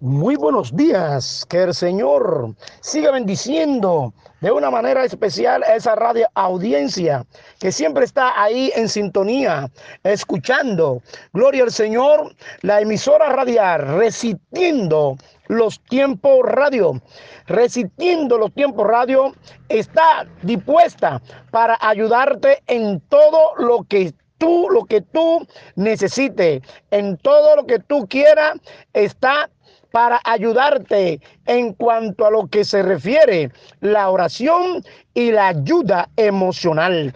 Muy buenos días, que el Señor siga bendiciendo de una manera especial a esa radio audiencia que siempre está ahí en sintonía, escuchando. Gloria al Señor, la emisora radial, resistiendo los tiempos radio, resistiendo los tiempos radio, está dispuesta para ayudarte en todo lo que tú, lo que tú necesites, en todo lo que tú quieras, está para ayudarte en cuanto a lo que se refiere la oración y la ayuda emocional.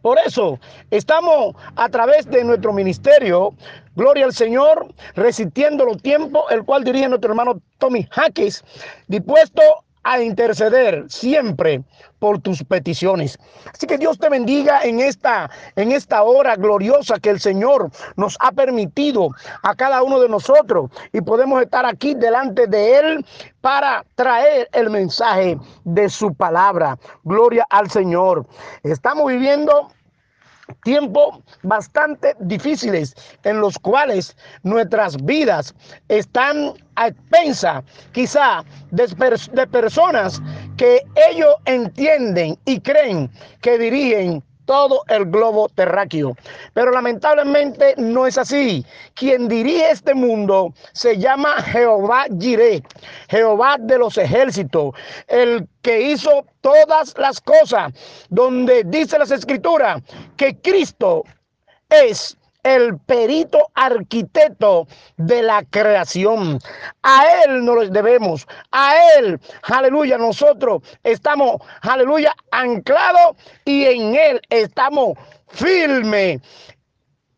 Por eso estamos a través de nuestro ministerio, Gloria al Señor, resistiendo los tiempos, el cual dirige nuestro hermano Tommy Jaques, dispuesto a interceder siempre por tus peticiones. Así que Dios te bendiga en esta en esta hora gloriosa que el Señor nos ha permitido a cada uno de nosotros y podemos estar aquí delante de él para traer el mensaje de su palabra. Gloria al Señor. Estamos viviendo tiempos bastante difíciles en los cuales nuestras vidas están a expensa quizá de, de personas que ellos entienden y creen que dirigen todo el globo terráqueo. Pero lamentablemente no es así. Quien dirige este mundo se llama Jehová Jireh, Jehová de los ejércitos, el que hizo todas las cosas, donde dice las escrituras que Cristo es el perito arquitecto de la creación. A Él nos debemos, a Él, aleluya, nosotros estamos, aleluya, anclados y en Él estamos firmes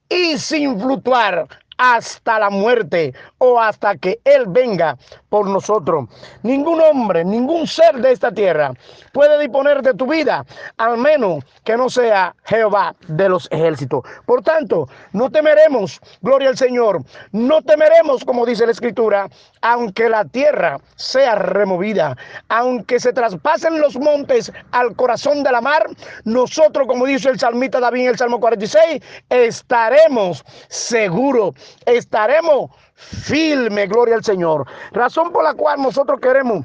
y sin fluctuar hasta la muerte o hasta que Él venga por nosotros. Ningún hombre, ningún ser de esta tierra puede disponer de tu vida, al menos que no sea Jehová de los ejércitos. Por tanto, no temeremos, gloria al Señor, no temeremos, como dice la Escritura, aunque la tierra sea removida, aunque se traspasen los montes al corazón de la mar, nosotros, como dice el salmista David en el Salmo 46, estaremos seguros estaremos firmes, gloria al Señor. Razón por la cual nosotros queremos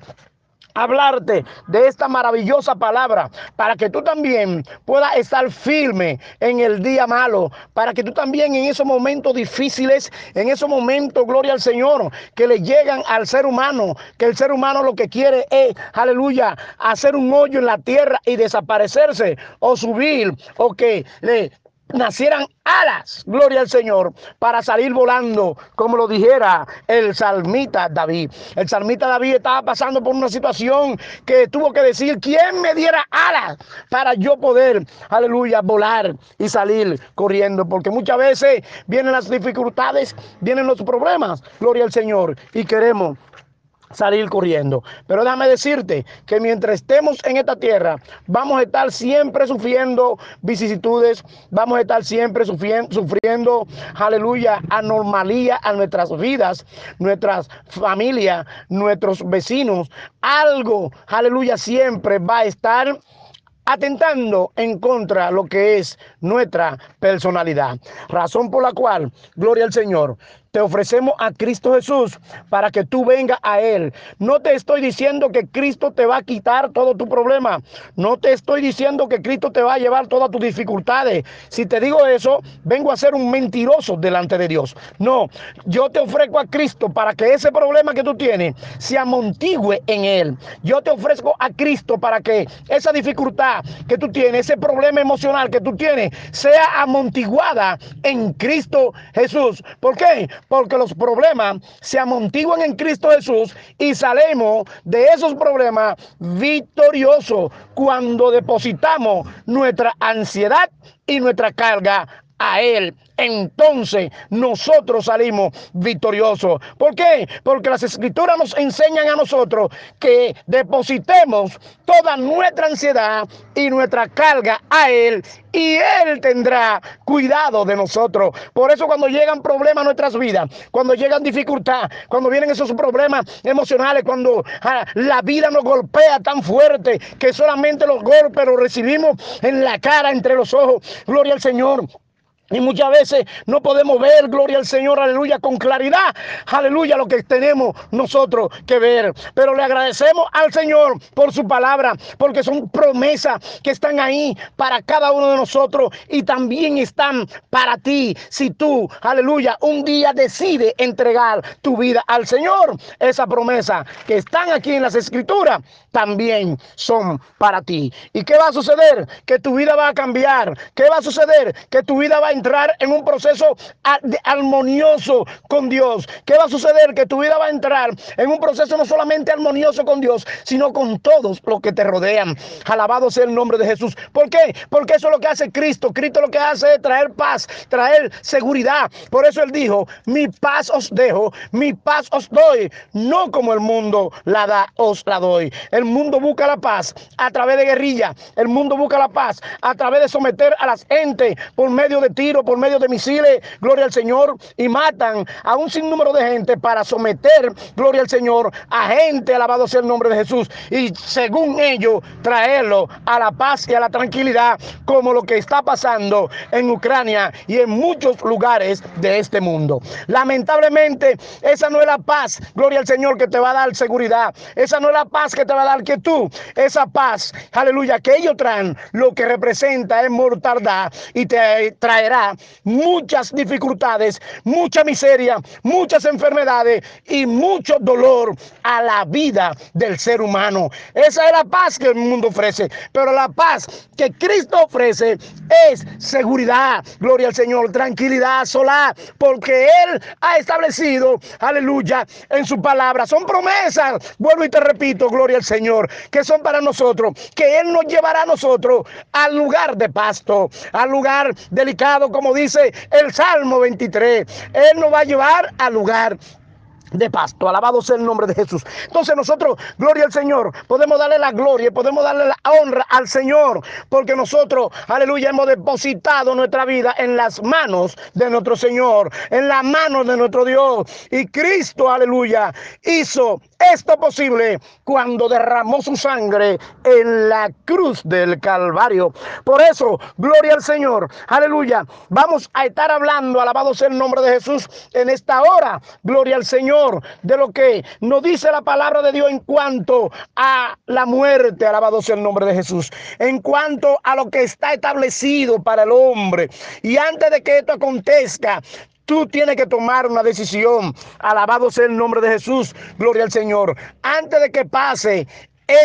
hablarte de esta maravillosa palabra para que tú también puedas estar firme en el día malo, para que tú también en esos momentos difíciles, en esos momentos, gloria al Señor, que le llegan al ser humano, que el ser humano lo que quiere es, aleluya, hacer un hoyo en la tierra y desaparecerse o subir o que le nacieran alas, gloria al Señor, para salir volando, como lo dijera el salmita David. El salmita David estaba pasando por una situación que tuvo que decir, ¿quién me diera alas para yo poder, aleluya, volar y salir corriendo? Porque muchas veces vienen las dificultades, vienen los problemas, gloria al Señor, y queremos salir corriendo. Pero déjame decirte que mientras estemos en esta tierra, vamos a estar siempre sufriendo vicisitudes, vamos a estar siempre sufriendo, sufriendo aleluya, anormalía a nuestras vidas, nuestras familias, nuestros vecinos. Algo, aleluya, siempre va a estar atentando en contra de lo que es nuestra personalidad. Razón por la cual, gloria al Señor, te ofrecemos a Cristo Jesús para que tú vengas a Él. No te estoy diciendo que Cristo te va a quitar todo tu problema. No te estoy diciendo que Cristo te va a llevar todas tus dificultades. Si te digo eso, vengo a ser un mentiroso delante de Dios. No, yo te ofrezco a Cristo para que ese problema que tú tienes se amontigüe en Él. Yo te ofrezco a Cristo para que esa dificultad que tú tienes, ese problema emocional que tú tienes, sea amontiguada en Cristo Jesús. ¿Por qué? Porque los problemas se amontiguan en Cristo Jesús y salimos de esos problemas victoriosos cuando depositamos nuestra ansiedad y nuestra carga a Él, entonces nosotros salimos victoriosos. ¿Por qué? Porque las escrituras nos enseñan a nosotros que depositemos toda nuestra ansiedad y nuestra carga a Él y Él tendrá cuidado de nosotros. Por eso cuando llegan problemas a nuestras vidas, cuando llegan dificultades, cuando vienen esos problemas emocionales, cuando ah, la vida nos golpea tan fuerte que solamente los golpes los recibimos en la cara, entre los ojos, gloria al Señor. Y muchas veces no podemos ver, gloria al Señor, aleluya, con claridad, aleluya, lo que tenemos nosotros que ver. Pero le agradecemos al Señor por su palabra, porque son promesas que están ahí para cada uno de nosotros y también están para ti. Si tú, aleluya, un día decide entregar tu vida al Señor, esa promesa que están aquí en las escrituras también son para ti. ¿Y qué va a suceder? Que tu vida va a cambiar. ¿Qué va a suceder? Que tu vida va a entrar en un proceso armonioso con Dios. ¿Qué va a suceder? Que tu vida va a entrar en un proceso no solamente armonioso con Dios, sino con todos los que te rodean. Alabado sea el nombre de Jesús. ¿Por qué? Porque eso es lo que hace Cristo. Cristo lo que hace es traer paz, traer seguridad. Por eso Él dijo, mi paz os dejo, mi paz os doy. No como el mundo la da, os la doy. Mundo busca la paz a través de guerrilla. El mundo busca la paz a través de someter a las gente por medio de ti por medio de misiles, gloria al Señor, y matan a un sinnúmero de gente para someter, gloria al Señor, a gente, alabado sea el nombre de Jesús, y según ellos traerlo a la paz y a la tranquilidad, como lo que está pasando en Ucrania y en muchos lugares de este mundo. Lamentablemente, esa no es la paz, gloria al Señor, que te va a dar seguridad. Esa no es la paz que te va a dar que tú, esa paz, aleluya, que ellos traen, lo que representa es mortandad y te traerá muchas dificultades, mucha miseria, muchas enfermedades y mucho dolor a la vida del ser humano. Esa es la paz que el mundo ofrece, pero la paz que Cristo ofrece es seguridad, gloria al Señor, tranquilidad solar, porque Él ha establecido, aleluya, en su palabra. Son promesas, vuelvo y te repito, gloria al Señor, que son para nosotros, que Él nos llevará a nosotros al lugar de pasto, al lugar delicado como dice el Salmo 23. Él nos va a llevar al lugar de pasto. Alabado sea el nombre de Jesús. Entonces nosotros, gloria al Señor, podemos darle la gloria, podemos darle la honra al Señor, porque nosotros, aleluya, hemos depositado nuestra vida en las manos de nuestro Señor, en las manos de nuestro Dios. Y Cristo, aleluya, hizo esto posible cuando derramó su sangre en la cruz del Calvario. Por eso, gloria al Señor, aleluya. Vamos a estar hablando, alabado sea el nombre de Jesús, en esta hora, gloria al Señor de lo que nos dice la palabra de Dios en cuanto a la muerte, alabado sea el nombre de Jesús, en cuanto a lo que está establecido para el hombre. Y antes de que esto acontezca, Tú tienes que tomar una decisión. Alabado sea el nombre de Jesús. Gloria al Señor. Antes de que pase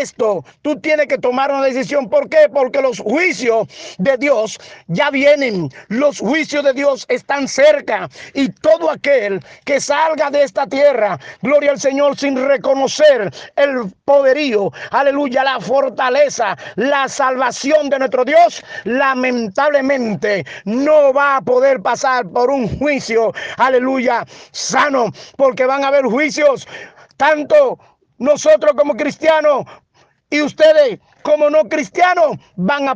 esto, tú tienes que tomar una decisión. ¿Por qué? Porque los juicios de Dios ya vienen. Los juicios de Dios están cerca. Y todo aquel que salga de esta tierra, gloria al Señor, sin reconocer el poderío, aleluya, la fortaleza, la salvación de nuestro Dios, lamentablemente no va a poder pasar por un juicio, aleluya, sano, porque van a haber juicios tanto nosotros como cristianos y ustedes como no cristianos van a,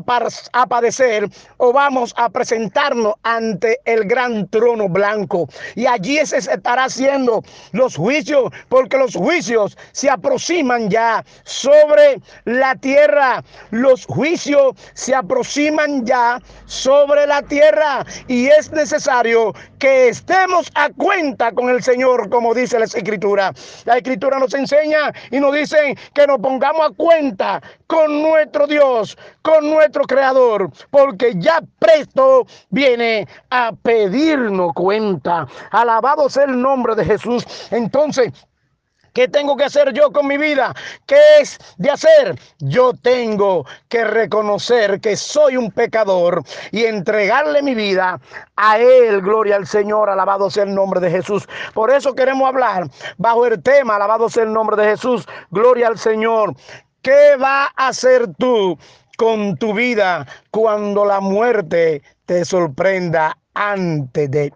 a, padecer o vamos a presentarnos ante el gran trono blanco. Y allí se estará haciendo los juicios, porque los juicios se aproximan ya sobre la tierra. Los juicios se aproximan ya sobre la tierra y es necesario que estemos a cuenta con el Señor, como dice la Escritura. La Escritura nos enseña y nos dice que nos pongamos a cuenta con nuestro Dios, con nuestro Creador, porque ya presto viene a pedirnos cuenta. Alabado sea el nombre de Jesús. Entonces, ¿Qué tengo que hacer yo con mi vida? ¿Qué es de hacer? Yo tengo que reconocer que soy un pecador y entregarle mi vida a Él. Gloria al Señor, alabado sea el nombre de Jesús. Por eso queremos hablar bajo el tema, alabado sea el nombre de Jesús. Gloria al Señor. ¿Qué va a hacer tú con tu vida cuando la muerte te sorprenda antes de...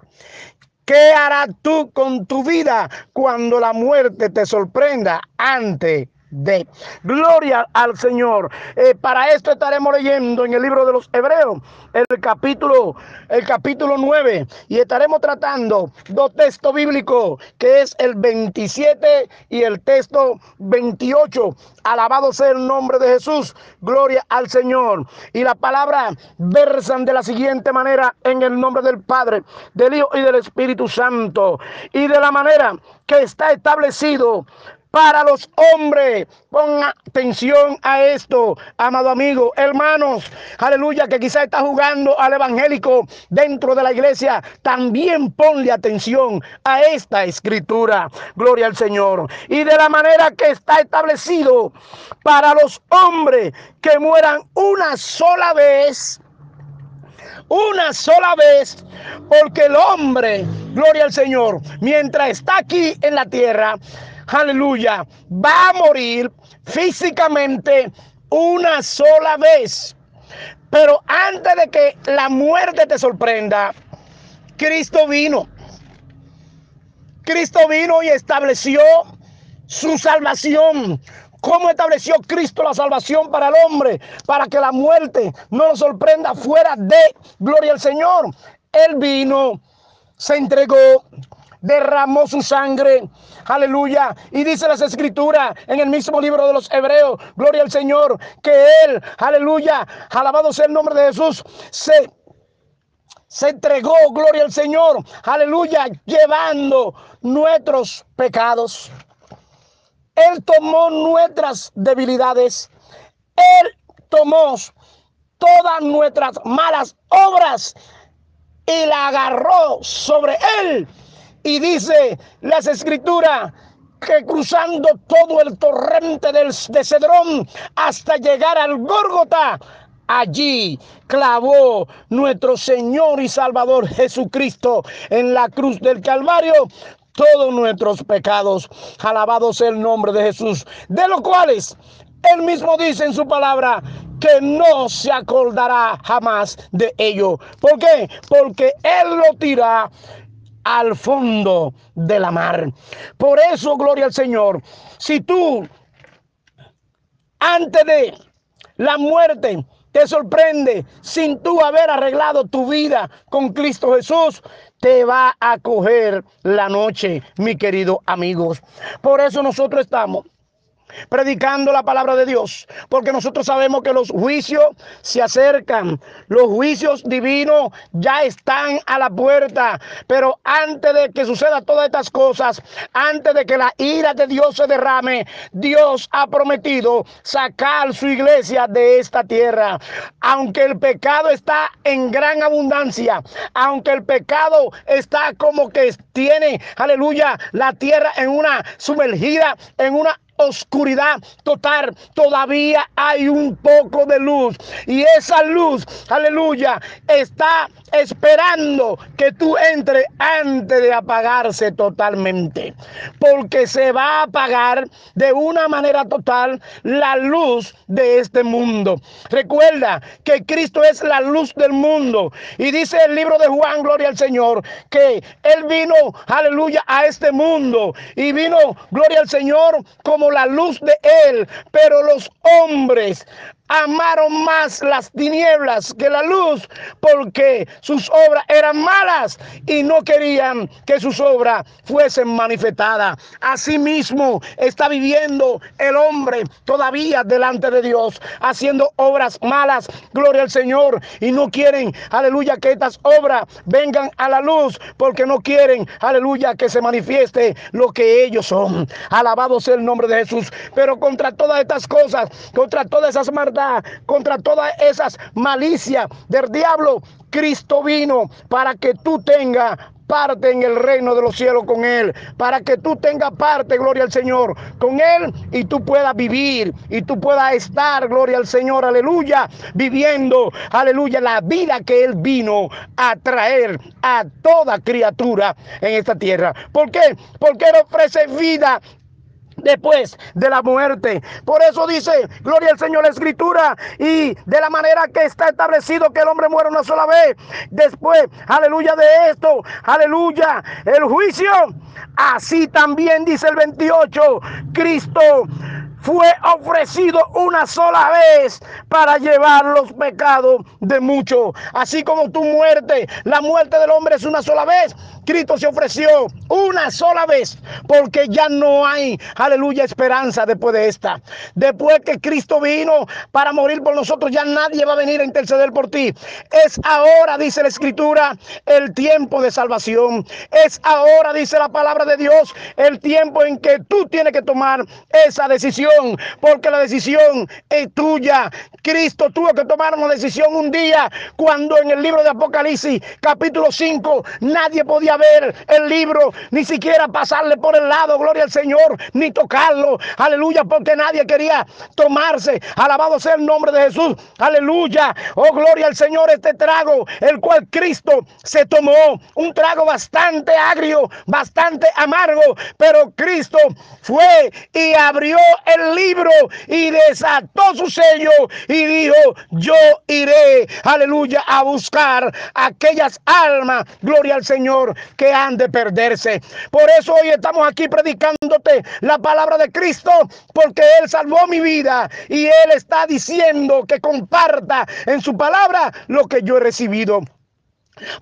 ¿Qué harás tú con tu vida cuando la muerte te sorprenda antes de. Gloria al Señor. Eh, para esto estaremos leyendo en el libro de los Hebreos, el capítulo, el capítulo 9, y estaremos tratando dos textos bíblicos, que es el 27 y el texto 28. Alabado sea el nombre de Jesús. Gloria al Señor. Y la palabra versan de la siguiente manera en el nombre del Padre, del Hijo y del Espíritu Santo. Y de la manera que está establecido para los hombres. Ponga atención a esto, amado amigo, hermanos, aleluya, que quizá está jugando al evangélico dentro de la iglesia. También ponle atención a esta escritura. Gloria al Señor. Y de la manera que está establecido para los hombres que mueran una sola vez una sola vez, porque el hombre, gloria al Señor, mientras está aquí en la tierra, aleluya, va a morir físicamente una sola vez. Pero antes de que la muerte te sorprenda, Cristo vino. Cristo vino y estableció su salvación. ¿Cómo estableció Cristo la salvación para el hombre? Para que la muerte no lo sorprenda fuera de gloria al Señor. Él vino, se entregó, derramó su sangre. Aleluya. Y dice las escrituras en el mismo libro de los Hebreos, gloria al Señor, que Él, aleluya, alabado sea el nombre de Jesús, se se entregó, gloria al Señor, aleluya, llevando nuestros pecados. Él tomó nuestras debilidades. Él tomó todas nuestras malas obras y la agarró sobre él y dice las escrituras que cruzando todo el torrente del, de Cedrón hasta llegar al Górgota, allí clavó nuestro Señor y Salvador Jesucristo en la cruz del Calvario todos nuestros pecados. Alabado sea el nombre de Jesús, de los cuales él mismo dice en su palabra que no se acordará jamás de ello. ¿Por qué? Porque Él lo tira al fondo de la mar. Por eso, gloria al Señor, si tú antes de la muerte te sorprende sin tú haber arreglado tu vida con Cristo Jesús, te va a coger la noche, mi querido amigos. Por eso nosotros estamos predicando la palabra de Dios, porque nosotros sabemos que los juicios se acercan, los juicios divinos ya están a la puerta, pero antes de que suceda todas estas cosas, antes de que la ira de Dios se derrame, Dios ha prometido sacar su iglesia de esta tierra. Aunque el pecado está en gran abundancia, aunque el pecado está como que tiene, aleluya, la tierra en una sumergida, en una oscuridad total, todavía hay un poco de luz. Y esa luz, aleluya, está esperando que tú entres antes de apagarse totalmente. Porque se va a apagar de una manera total la luz de este mundo. Recuerda que Cristo es la luz del mundo. Y dice el libro de Juan, gloria al Señor, que Él vino, aleluya, a este mundo. Y vino, gloria al Señor, como la luz de Él. Pero los hombres, amaron más las tinieblas que la luz porque sus obras eran malas y no querían que sus obras fuesen manifestadas. Asimismo está viviendo el hombre todavía delante de Dios haciendo obras malas, gloria al Señor, y no quieren, aleluya, que estas obras vengan a la luz porque no quieren, aleluya, que se manifieste lo que ellos son. Alabado sea el nombre de Jesús. Pero contra todas estas cosas, contra todas esas maldades, contra todas esas malicias del diablo, Cristo vino para que tú tengas parte en el reino de los cielos con Él, para que tú tengas parte, gloria al Señor, con Él y tú puedas vivir y tú puedas estar, gloria al Señor, aleluya, viviendo, aleluya, la vida que Él vino a traer a toda criatura en esta tierra. ¿Por qué? Porque Él ofrece vida después de la muerte. Por eso dice, gloria al Señor la escritura, y de la manera que está establecido que el hombre muere una sola vez. Después, aleluya de esto, aleluya, el juicio. Así también dice el 28, Cristo fue ofrecido una sola vez para llevar los pecados de muchos. Así como tu muerte, la muerte del hombre es una sola vez. Cristo se ofreció una sola vez porque ya no hay, aleluya, esperanza después de esta. Después que Cristo vino para morir por nosotros, ya nadie va a venir a interceder por ti. Es ahora, dice la Escritura, el tiempo de salvación. Es ahora, dice la palabra de Dios, el tiempo en que tú tienes que tomar esa decisión, porque la decisión es tuya. Cristo tuvo que tomar una decisión un día cuando en el libro de Apocalipsis, capítulo 5, nadie podía ver el libro, ni siquiera pasarle por el lado, gloria al Señor, ni tocarlo, aleluya, porque nadie quería tomarse, alabado sea el nombre de Jesús, aleluya, oh gloria al Señor, este trago, el cual Cristo se tomó, un trago bastante agrio, bastante amargo, pero Cristo fue y abrió el libro y desató su sello y dijo, yo iré, aleluya, a buscar aquellas almas, gloria al Señor, que han de perderse. Por eso hoy estamos aquí predicándote la palabra de Cristo, porque Él salvó mi vida y Él está diciendo que comparta en su palabra lo que yo he recibido.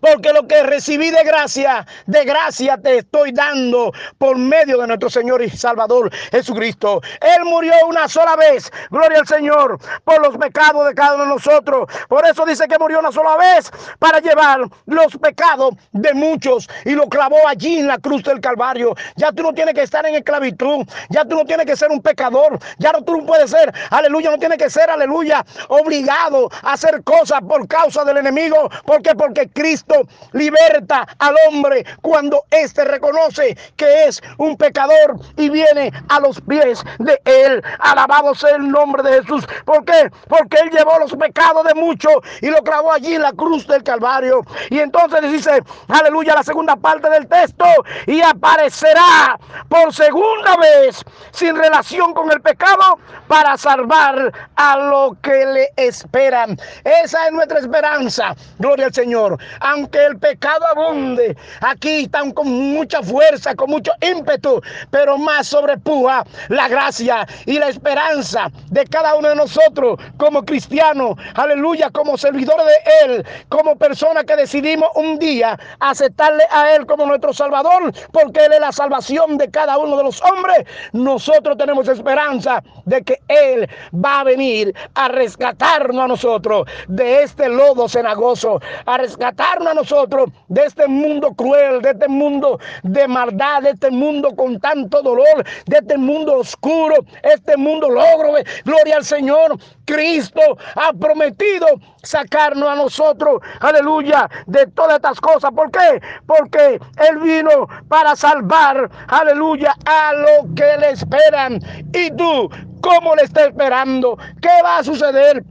Porque lo que recibí de gracia, de gracia te estoy dando por medio de nuestro Señor y Salvador Jesucristo. Él murió una sola vez, gloria al Señor, por los pecados de cada uno de nosotros. Por eso dice que murió una sola vez para llevar los pecados de muchos y lo clavó allí en la cruz del Calvario. Ya tú no tienes que estar en esclavitud, ya tú no tienes que ser un pecador, ya no tú no puedes ser, aleluya, no tienes que ser, aleluya, obligado a hacer cosas por causa del enemigo. ¿Por qué? Porque Cristo liberta al hombre cuando éste reconoce que es un pecador y viene a los pies de él. Alabado sea el nombre de Jesús. ¿Por qué? Porque él llevó los pecados de muchos y lo clavó allí en la cruz del Calvario. Y entonces dice, aleluya, la segunda parte del texto, y aparecerá por segunda vez sin relación con el pecado para salvar a lo que le esperan. Esa es nuestra esperanza. Gloria al Señor aunque el pecado abunde, aquí están con mucha fuerza, con mucho ímpetu, pero más sobrepuja la gracia y la esperanza de cada uno de nosotros como cristianos, aleluya, como servidores de Él, como personas que decidimos un día aceptarle a Él como nuestro Salvador, porque Él es la salvación de cada uno de los hombres. Nosotros tenemos esperanza de que Él va a venir a rescatarnos a nosotros de este lodo cenagoso, a rescatar a nosotros de este mundo cruel, de este mundo de maldad, de este mundo con tanto dolor, de este mundo oscuro, este mundo logro. Gloria al Señor. Cristo ha prometido sacarnos a nosotros, aleluya, de todas estas cosas. ¿Por qué? Porque Él vino para salvar, aleluya, a lo que le esperan. Y tú, ¿cómo le estás esperando? ¿Qué va a suceder?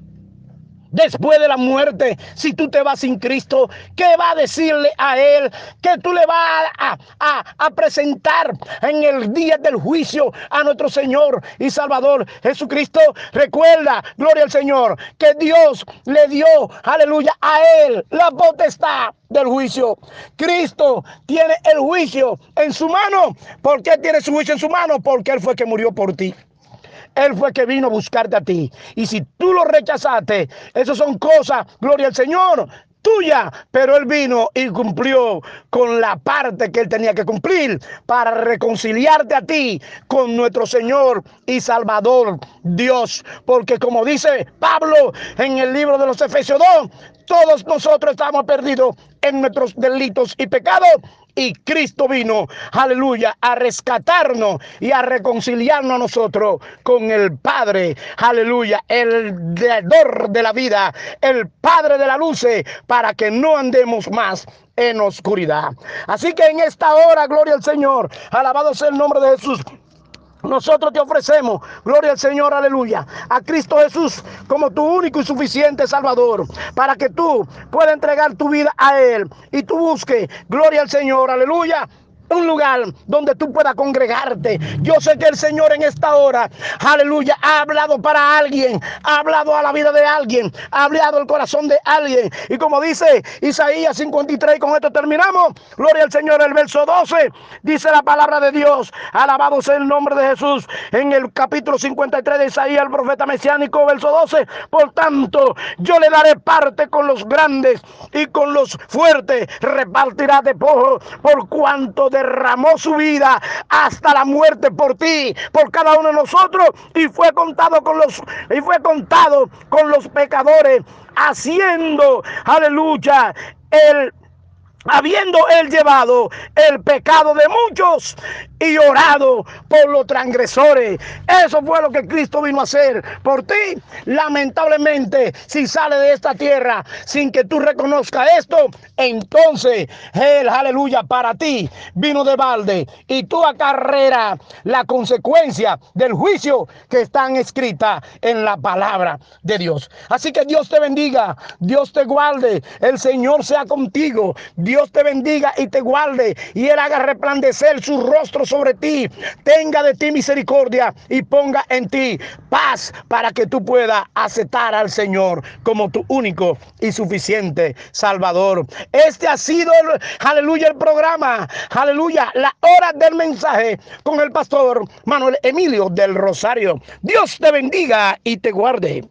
Después de la muerte, si tú te vas sin Cristo, ¿qué va a decirle a Él? ¿Qué tú le vas a, a, presentar en el día del juicio a nuestro Señor y Salvador Jesucristo? Recuerda, gloria al Señor, que Dios le dio, aleluya, a Él la potestad del juicio. Cristo tiene el juicio en su mano. ¿Por qué tiene su juicio en su mano? Porque Él fue que murió por ti. Él fue que vino a buscarte a ti. Y si tú lo rechazaste, eso son cosas, gloria al Señor, tuya, pero él vino y cumplió con la parte que él tenía que cumplir para reconciliarte a ti con nuestro Señor y Salvador Dios, porque como dice Pablo en el libro de los Efesios 2, todos nosotros estamos perdidos en nuestros delitos y pecados y Cristo vino, aleluya, a rescatarnos y a reconciliarnos a nosotros con el Padre, aleluya, el dador de la vida, el Padre de la luz, para que no andemos más en oscuridad. Así que en esta hora, gloria al Señor, alabado sea el nombre de Jesús. Nosotros te ofrecemos, gloria al Señor, aleluya, a Cristo Jesús como tu único y suficiente Salvador, para que tú puedas entregar tu vida a Él y tú busques, gloria al Señor, aleluya, un lugar donde tú puedas congregarte. Yo sé que el Señor en esta hora, aleluya, ha hablado para alguien, ha hablado a la vida de alguien, ha hablado el corazón de alguien. Y como dice Isaías 53, con esto terminamos. Gloria al Señor, el verso 12, dice la palabra de Dios. Alabado sea el nombre de Jesús. En el capítulo 53 de Isaías, el profeta mesiánico, verso 12. Por tanto, yo le daré parte con los grandes y con los fuertes repartirá de pojo por cuanto derramó su vida hasta la muerte por ti, por cada uno de nosotros. Y fue contado con los y fue contado con los pecadores haciendo aleluya el habiendo él llevado el pecado de muchos y orado por los transgresores. Eso fue lo que Cristo vino a hacer por ti. Lamentablemente, si sale de esta tierra sin que tú reconozcas esto, entonces él, aleluya, para ti vino de balde y tú acarrera la consecuencia del juicio que están escritas en la palabra de Dios. Así que Dios te bendiga, Dios te guarde, el Señor sea contigo. Dios te bendiga y te guarde y Él haga resplandecer su rostro sobre ti. Tenga de ti misericordia y ponga en ti paz para que tú puedas aceptar al Señor como tu único y suficiente Salvador. Este ha sido, el, aleluya, el programa, aleluya, la hora del mensaje con el pastor Manuel Emilio del Rosario. Dios te bendiga y te guarde.